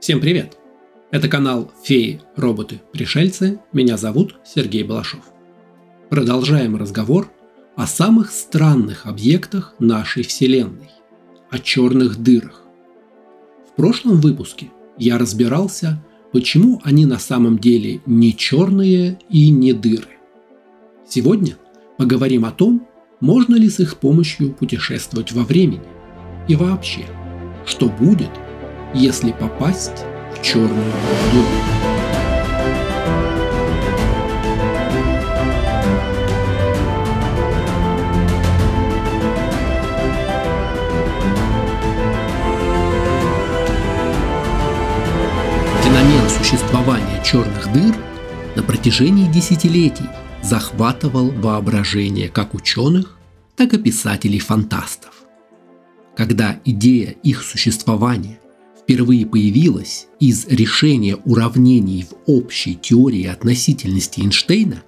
Всем привет! Это канал «Феи, роботы, пришельцы». Меня зовут Сергей Балашов. Продолжаем разговор о самых странных объектах нашей Вселенной, о черных дырах. В прошлом выпуске я разбирался, почему они на самом деле не черные и не дыры. Сегодня поговорим о том, можно ли с их помощью путешествовать во времени и вообще, что будет, если попасть в черную дыру. Феномен существования черных дыр на протяжении десятилетий захватывал воображение как ученых, так и писателей-фантастов. Когда идея их существования впервые появилась из решения уравнений в общей теории относительности Эйнштейна,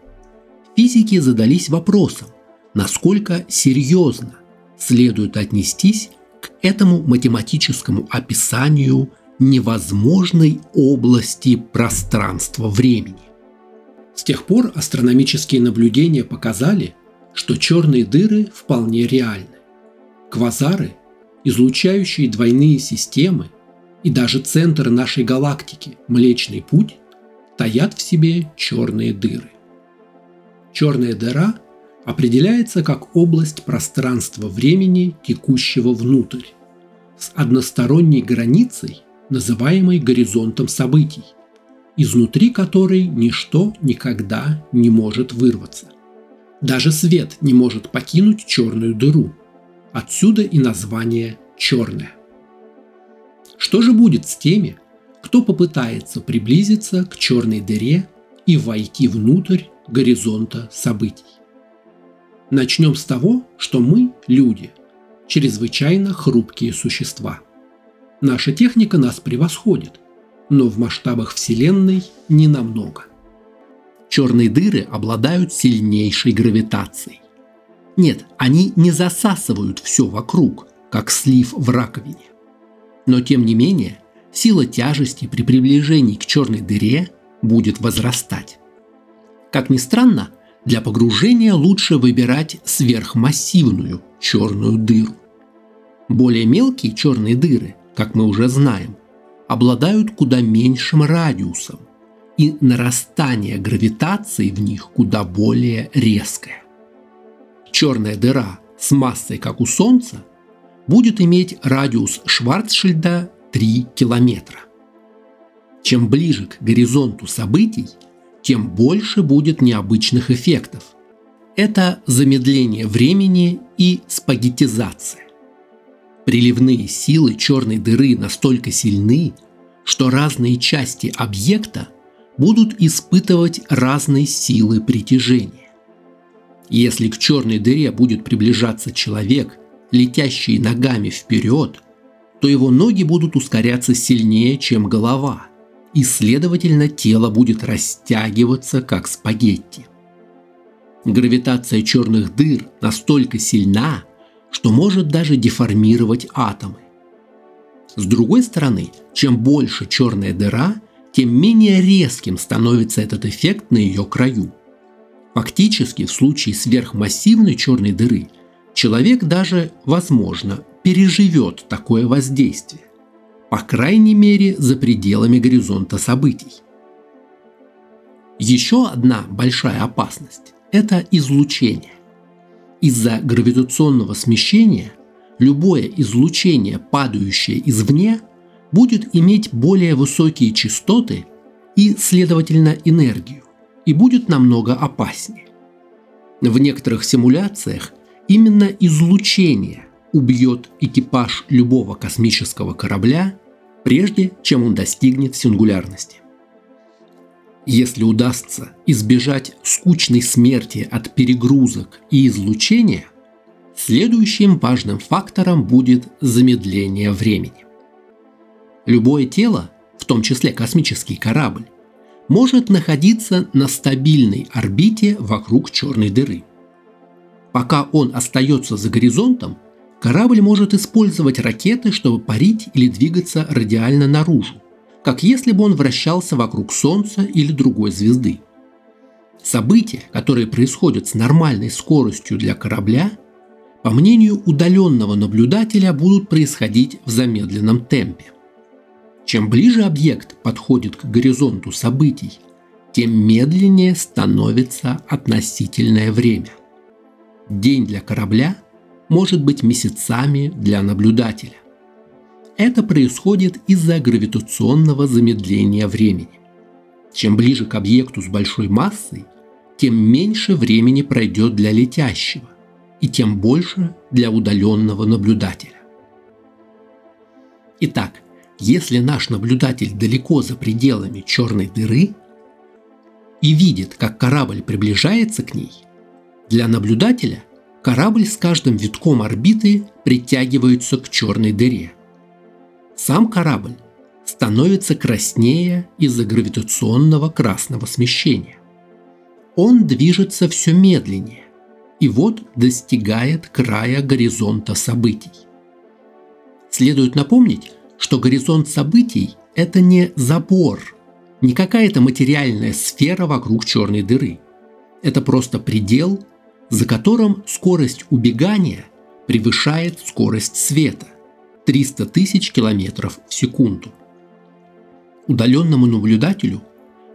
физики задались вопросом, насколько серьезно следует отнестись к этому математическому описанию невозможной области пространства-времени. С тех пор астрономические наблюдения показали, что черные дыры вполне реальны. Квазары, излучающие двойные системы и даже центр нашей галактики, Млечный Путь, таят в себе черные дыры. Черная дыра определяется как область пространства-времени, текущего внутрь, с односторонней границей, называемой горизонтом событий – изнутри которой ничто никогда не может вырваться. Даже свет не может покинуть черную дыру. Отсюда и название «черная». Что же будет с теми, кто попытается приблизиться к черной дыре и войти внутрь горизонта событий? Начнем с того, что мы, люди, чрезвычайно хрупкие существа. Наша техника нас превосходит, но в масштабах Вселенной не намного. Черные дыры обладают сильнейшей гравитацией. Нет, они не засасывают все вокруг, как слив в раковине. Но тем не менее, сила тяжести при приближении к черной дыре будет возрастать. Как ни странно, для погружения лучше выбирать сверхмассивную черную дыру. Более мелкие черные дыры, как мы уже знаем, обладают куда меньшим радиусом, и нарастание гравитации в них куда более резкое. Черная дыра с массой, как у Солнца, будет иметь радиус Шварцшильда 3 километра. Чем ближе к горизонту событий, тем больше будет необычных эффектов. Это замедление времени и спагетизация. Приливные силы черной дыры настолько сильны, что разные части объекта будут испытывать разные силы притяжения. Если к черной дыре будет приближаться человек, летящий ногами вперед, то его ноги будут ускоряться сильнее, чем голова, и, следовательно, тело будет растягиваться, как спагетти. Гравитация черных дыр настолько сильна, что может даже деформировать атомы. С другой стороны, чем больше черная дыра, тем менее резким становится этот эффект на ее краю. Фактически, в случае сверхмассивной черной дыры, человек даже, возможно, переживет такое воздействие, по крайней мере за пределами горизонта событий. Еще одна большая опасность – это излучение. Из-за гравитационного смещения любое излучение, падающее извне, будет иметь более высокие частоты и, следовательно, энергию, и будет намного опаснее. В некоторых симуляциях именно излучение убьет экипаж любого космического корабля, прежде чем он достигнет сингулярности. Если удастся избежать скучной смерти от перегрузок и излучения, следующим важным фактором будет замедление времени. Любое тело, в том числе космический корабль, может находиться на стабильной орбите вокруг черной дыры. Пока он остается за горизонтом, корабль может использовать ракеты, чтобы парить или двигаться радиально наружу, как если бы он вращался вокруг Солнца или другой звезды. События, которые происходят с нормальной скоростью для корабля, по мнению удаленного наблюдателя, будут происходить в замедленном темпе. Чем ближе объект подходит к горизонту событий, тем медленнее становится относительное время. День для корабля может быть месяцами для наблюдателя. Это происходит из-за гравитационного замедления времени. Чем ближе к объекту с большой массой, тем меньше времени пройдет для летящего, и тем больше для удаленного наблюдателя. Итак, если наш наблюдатель далеко за пределами черной дыры и видит, как корабль приближается к ней, для наблюдателя корабль с каждым витком орбиты притягивается к черной дыре. Сам корабль становится краснее из-за гравитационного красного смещения. Он движется все медленнее, и вот достигает края горизонта событий. Следует напомнить, что горизонт событий – это не забор, не какая-то материальная сфера вокруг черной дыры. Это просто предел, за которым скорость убегания превышает скорость света – 300 тысяч километров в секунду. Удаленному наблюдателю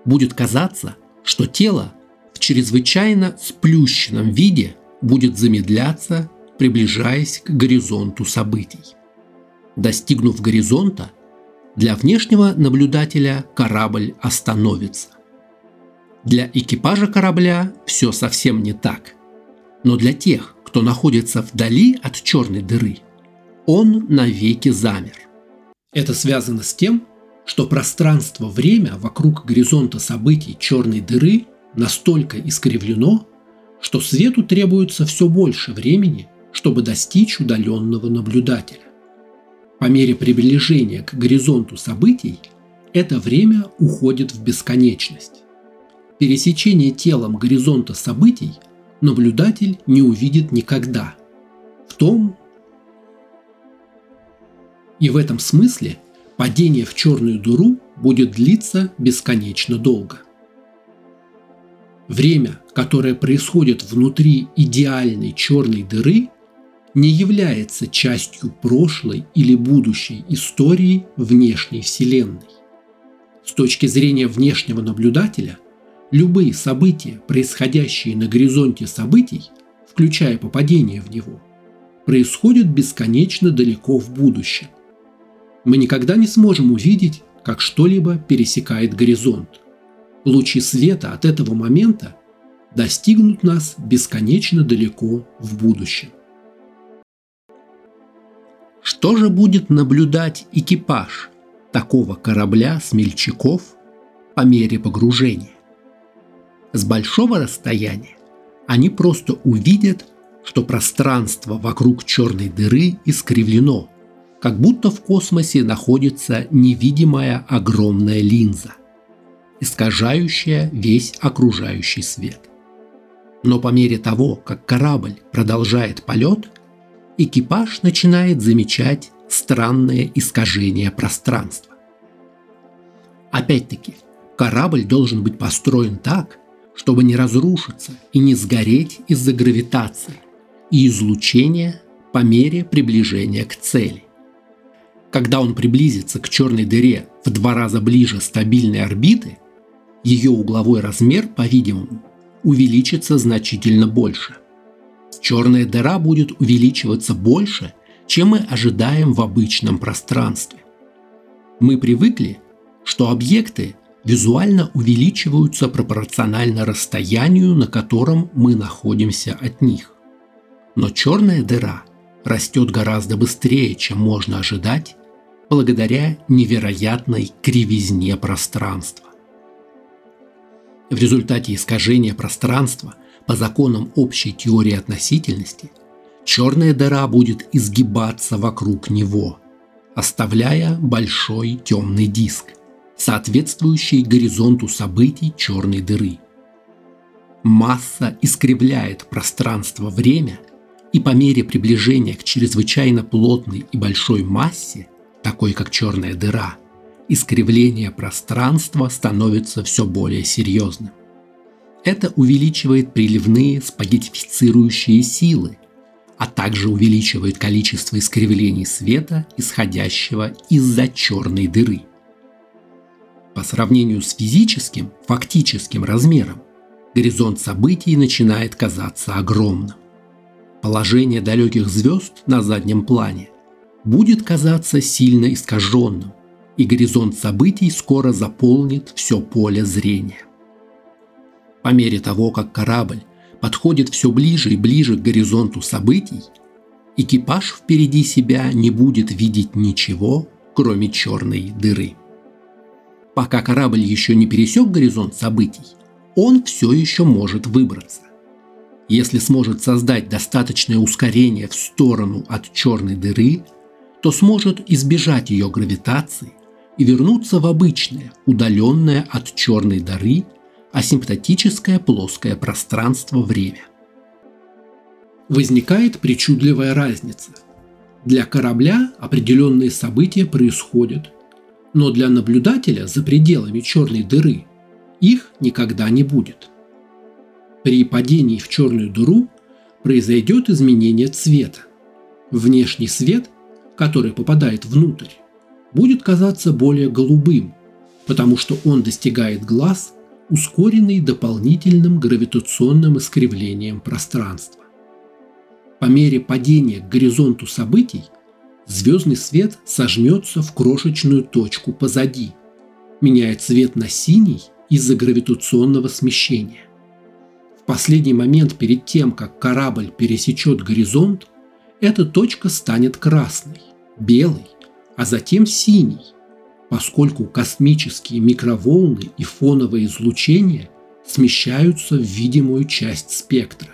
будет казаться, что тело в чрезвычайно сплющенном виде будет замедляться, приближаясь к горизонту событий. Достигнув горизонта, для внешнего наблюдателя корабль остановится. Для экипажа корабля все совсем не так. Но для тех, кто находится вдали от черной дыры, он навеки замер. Это связано с тем, что пространство-время вокруг горизонта событий черной дыры – настолько искривлено, что свету требуется все больше времени, чтобы достичь удаленного наблюдателя. По мере приближения к горизонту событий это время уходит в бесконечность. Пересечение телом горизонта событий наблюдатель не увидит никогда. В том и в этом смысле падение в черную дыру будет длиться бесконечно долго. Время, которое происходит внутри идеальной черной дыры, не является частью прошлой или будущей истории внешней Вселенной. С точки зрения внешнего наблюдателя, любые события, происходящие на горизонте событий, включая попадение в него, происходят бесконечно далеко в будущем. Мы никогда не сможем увидеть, как что-либо пересекает горизонт – лучи света от этого момента достигнут нас бесконечно далеко в будущем. Что же будет наблюдать экипаж такого корабля смельчаков по мере погружения? С большого расстояния они просто увидят, что пространство вокруг черной дыры искривлено, как будто в космосе находится невидимая огромная линза – искажающая весь окружающий свет. Но по мере того, как корабль продолжает полет, экипаж начинает замечать странное искажение пространства. Опять-таки, корабль должен быть построен так, чтобы не разрушиться и не сгореть из-за гравитации и излучения по мере приближения к цели. Когда он приблизится к черной дыре в два раза ближе стабильной орбиты – ее угловой размер, по-видимому, увеличится значительно больше. Черная дыра будет увеличиваться больше, чем мы ожидаем в обычном пространстве. Мы привыкли, что объекты визуально увеличиваются пропорционально расстоянию, на котором мы находимся от них. Но черная дыра растет гораздо быстрее, чем можно ожидать, благодаря невероятной кривизне пространства. В результате искажения пространства по законам общей теории относительности черная дыра будет изгибаться вокруг него, оставляя большой темный диск, соответствующий горизонту событий черной дыры. Масса искривляет пространство-время, и по мере приближения к чрезвычайно плотной и большой массе, такой как черная дыра, искривление пространства становится все более серьезным. Это увеличивает приливные спагетифицирующие силы, а также увеличивает количество искривлений света, исходящего из-за черной дыры. По сравнению с физическим, фактическим размером, горизонт событий начинает казаться огромным. Положение далеких звезд на заднем плане будет казаться сильно искаженным, и горизонт событий скоро заполнит все поле зрения. По мере того, как корабль подходит все ближе и ближе к горизонту событий, экипаж впереди себя не будет видеть ничего, кроме черной дыры. Пока корабль еще не пересек горизонт событий, он все еще может выбраться. Если сможет создать достаточное ускорение в сторону от черной дыры, то сможет избежать ее гравитации и вернуться в обычное, удаленное от черной дыры, асимптотическое плоское пространство-время. Возникает причудливая разница. Для корабля определенные события происходят, но для наблюдателя за пределами черной дыры их никогда не будет. При падении в черную дыру произойдет изменение цвета. Внешний свет, который попадает внутрь, будет казаться более голубым, потому что он достигает глаз, ускоренный дополнительным гравитационным искривлением пространства. По мере падения к горизонту событий звездный свет сожмется в крошечную точку позади, меняя цвет на синий из-за гравитационного смещения. В последний момент перед тем, как корабль пересечет горизонт, эта точка станет красной, белой, а затем синий, поскольку космические микроволны и фоновое излучение смещаются в видимую часть спектра.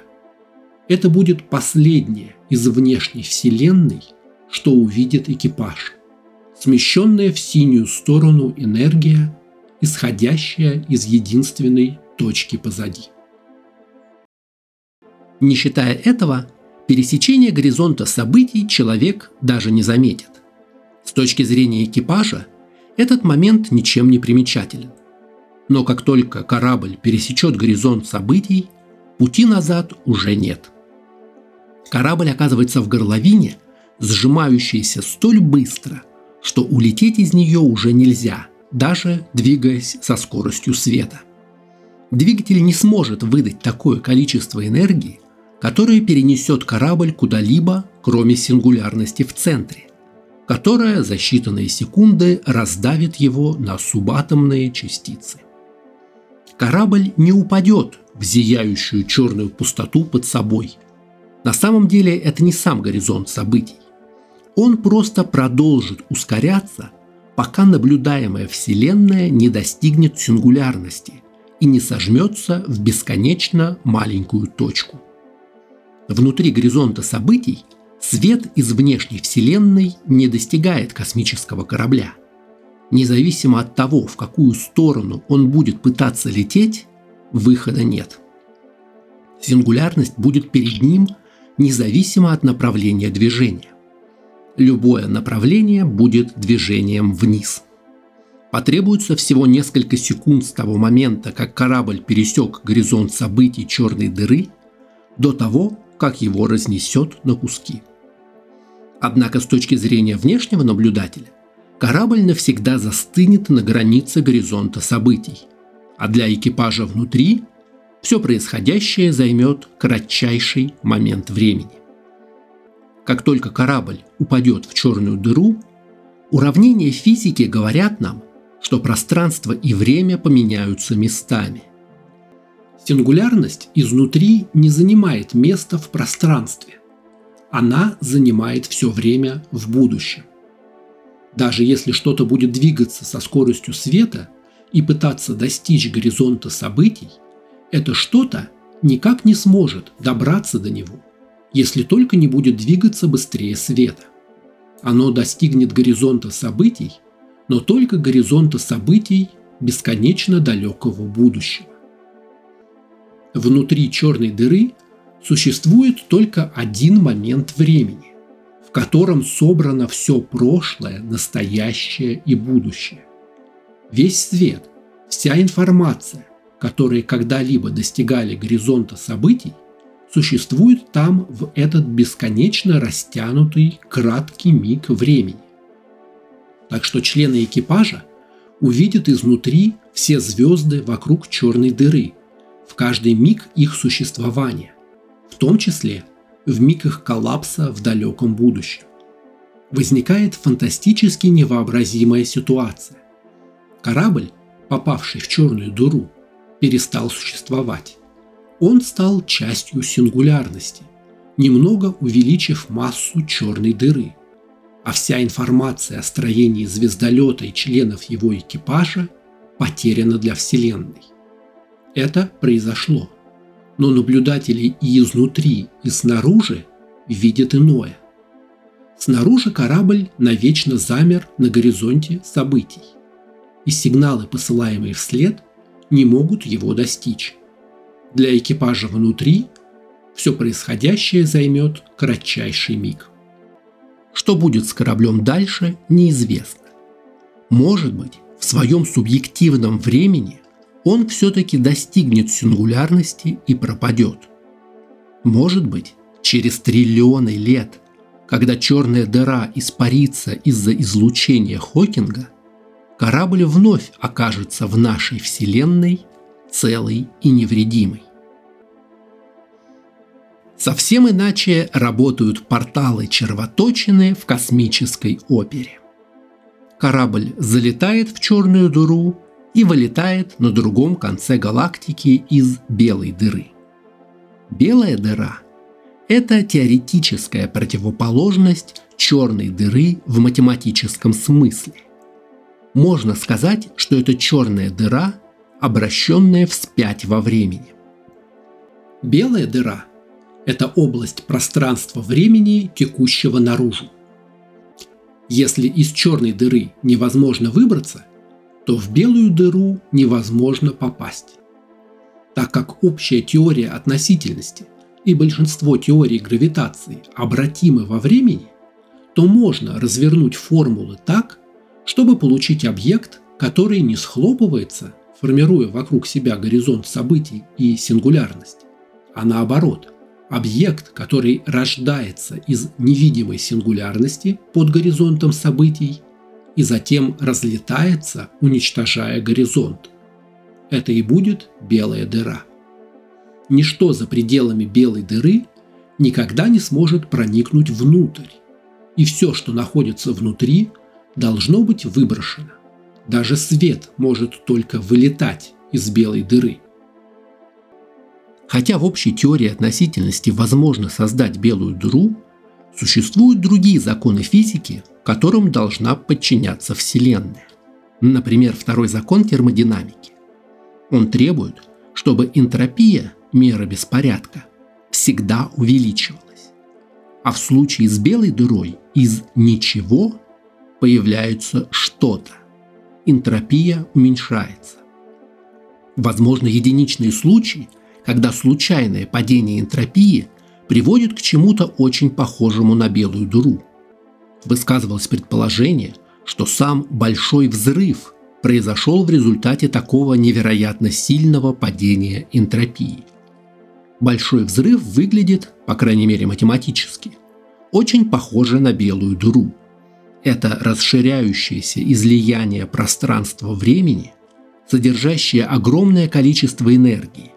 Это будет последнее из внешней Вселенной, что увидит экипаж. Смещенная в синюю сторону энергия исходящая из единственной точки позади. Не считая этого, пересечение горизонта событий человек даже не заметит. С точки зрения экипажа, этот момент ничем не примечателен. Но как только корабль пересечет горизонт событий, пути назад уже нет. Корабль оказывается в горловине, сжимающейся столь быстро, что улететь из нее уже нельзя – даже двигаясь со скоростью света. Двигатель не сможет выдать такое количество энергии, которое перенесет корабль куда-либо, кроме сингулярности в центре, которая за считанные секунды раздавит его на субатомные частицы. Корабль не упадет в зияющую черную пустоту под собой. На самом деле это не сам горизонт событий. Он просто продолжит ускоряться – пока наблюдаемая Вселенная не достигнет сингулярности и не сожмется в бесконечно маленькую точку. Внутри горизонта событий свет из внешней Вселенной не достигает космического корабля. Независимо от того, в какую сторону он будет пытаться лететь, выхода нет. Сингулярность будет перед ним независимо от направления движения любое направление будет движением вниз. Потребуется всего несколько секунд с того момента, как корабль пересек горизонт событий черной дыры, до того, как его разнесет на куски. Однако с точки зрения внешнего наблюдателя, корабль навсегда застынет на границе горизонта событий, а для экипажа внутри все происходящее займет кратчайший момент времени. Как только корабль упадет в черную дыру, уравнения физики говорят нам, что пространство и время поменяются местами. Сингулярность изнутри не занимает места в пространстве. Она занимает все время в будущем. Даже если что-то будет двигаться со скоростью света и пытаться достичь горизонта событий, это что-то никак не сможет добраться до него – если только не будет двигаться быстрее света. Оно достигнет горизонта событий, но только горизонта событий бесконечно далекого будущего. Внутри черной дыры существует только один момент времени, в котором собрано все прошлое, настоящее и будущее. Весь свет, вся информация, которые когда-либо достигали горизонта событий, существует там в этот бесконечно растянутый краткий миг времени. Так что члены экипажа увидят изнутри все звезды вокруг черной дыры в каждый миг их существования, в том числе в миг их коллапса в далеком будущем. Возникает фантастически невообразимая ситуация. Корабль, попавший в черную дыру, перестал существовать. Он стал частью сингулярности, немного увеличив массу черной дыры. А вся информация о строении звездолета и членов его экипажа потеряна для Вселенной. Это произошло – но наблюдатели и изнутри, и снаружи видят иное. Снаружи корабль навечно замер на горизонте событий, и сигналы, посылаемые вслед, не могут его достичь. Для экипажа внутри все происходящее займет кратчайший миг. Что будет с кораблем дальше, неизвестно. Может быть, в своем субъективном времени он все-таки достигнет сингулярности и пропадет. Может быть, через триллионы лет, когда черная дыра испарится из-за излучения Хокинга, корабль вновь окажется в нашей Вселенной целый и невредимый. Совсем иначе работают порталы червоточины в космической опере. Корабль залетает в черную дыру и вылетает на другом конце галактики из белой дыры. Белая дыра – это теоретическая противоположность черной дыры в математическом смысле. Можно сказать, что это черная дыра, обращенная вспять во времени. Белая дыра – это область пространства-времени, текущего наружу. Если из черной дыры невозможно выбраться – то в белую дыру невозможно попасть. Так как общая теория относительности и большинство теорий гравитации обратимы во времени, то можно развернуть формулы так, чтобы получить объект, который не схлопывается, формируя вокруг себя горизонт событий и сингулярность, а наоборот, объект, который рождается из невидимой сингулярности под горизонтом событий и затем разлетается, уничтожая горизонт. Это и будет белая дыра. Ничто за пределами белой дыры никогда не сможет проникнуть внутрь, и все, что находится внутри, должно быть выброшено. Даже свет может только вылетать из белой дыры. Хотя в общей теории относительности возможно создать белую дыру, существуют другие законы физики, которым должна подчиняться Вселенная. Например, второй закон термодинамики. Он требует, чтобы энтропия, мера беспорядка, всегда увеличивалась. А в случае с белой дырой из ничего появляется что-то. Энтропия уменьшается. Возможно, единичные случаи, когда случайное падение энтропии приводит к чему-то очень похожему на белую дыру – высказывалось предположение, что сам Большой Взрыв произошел в результате такого невероятно сильного падения энтропии. Большой Взрыв выглядит, по крайней мере математически, очень похоже на белую дыру. Это расширяющееся излияние пространства-времени, содержащее огромное количество энергии,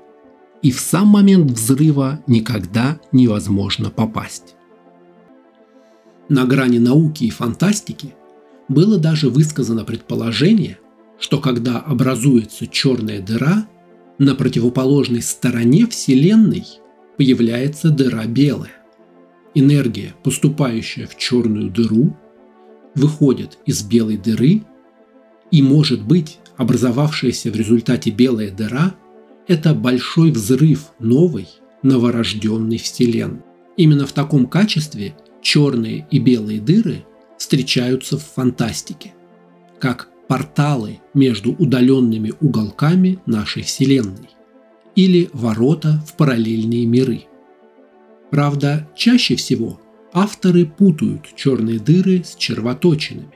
и в сам момент взрыва никогда невозможно попасть. На грани науки и фантастики было даже высказано предположение, что когда образуется черная дыра, на противоположной стороне Вселенной появляется дыра белая. Энергия, поступающая в черную дыру, выходит из белой дыры, и, может быть, образовавшаяся в результате белая дыра – это большой взрыв новой, новорожденной Вселенной. Именно в таком качестве черные и белые дыры встречаются в фантастике, как порталы между удаленными уголками нашей Вселенной или ворота в параллельные миры. Правда, чаще всего авторы путают черные дыры с червоточинами.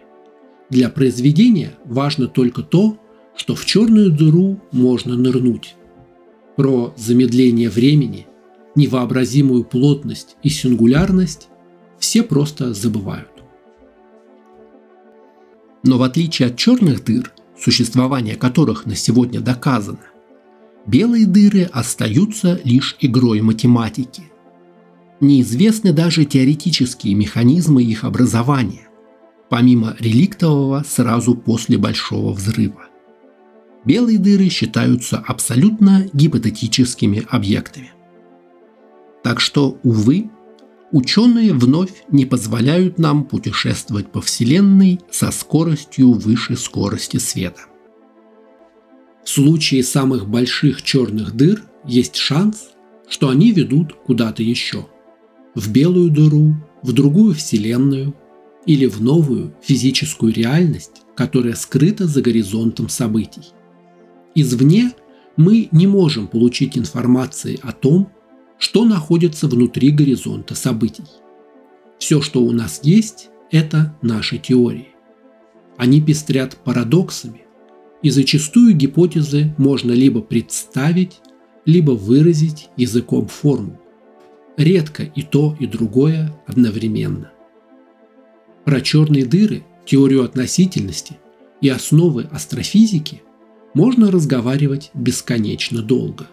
Для произведения важно только то, что в черную дыру можно нырнуть. Про замедление времени, невообразимую плотность и сингулярность все просто забывают. Но в отличие от черных дыр, существование которых на сегодня доказано, белые дыры остаются лишь игрой математики. Неизвестны даже теоретические механизмы их образования, помимо реликтового сразу после Большого взрыва. Белые дыры считаются абсолютно гипотетическими объектами. Так что, увы, ученые вновь не позволяют нам путешествовать по Вселенной со скоростью выше скорости света. В случае самых больших черных дыр есть шанс, что они ведут куда-то еще. В белую дыру, в другую Вселенную или в новую физическую реальность, которая скрыта за горизонтом событий. Извне мы не можем получить информации о том, что находится внутри горизонта событий. Все, что у нас есть, это наши теории. Они пестрят парадоксами, и зачастую гипотезы можно либо представить, либо выразить языком формул. Редко и то, и другое одновременно. Про черные дыры, теорию относительности и основы астрофизики можно разговаривать бесконечно долго.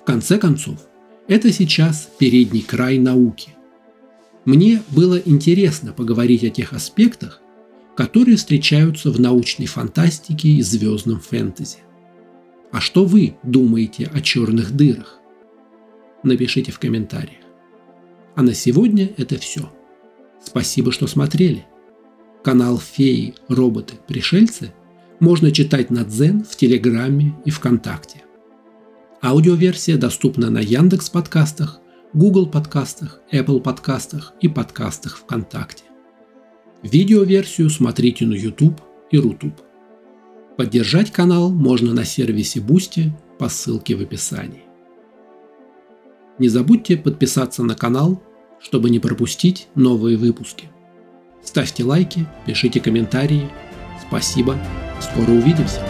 В конце концов, это сейчас передний край науки. Мне было интересно поговорить о тех аспектах, которые встречаются в научной фантастике и звездном фэнтези. А что вы думаете о черных дырах? Напишите в комментариях. А на сегодня это все. Спасибо, что смотрели. Канал Феи, Роботы, Пришельцы можно читать на Дзен в Телеграме и ВКонтакте. Аудиоверсия доступна на Яндекс подкастах, Google подкастах, Apple подкастах и подкастах ВКонтакте. Видеоверсию смотрите на YouTube и Рутуб. Поддержать канал можно на сервисе Boosty по ссылке в описании. Не забудьте подписаться на канал, чтобы не пропустить новые выпуски. Ставьте лайки, пишите комментарии. Спасибо. Скоро увидимся.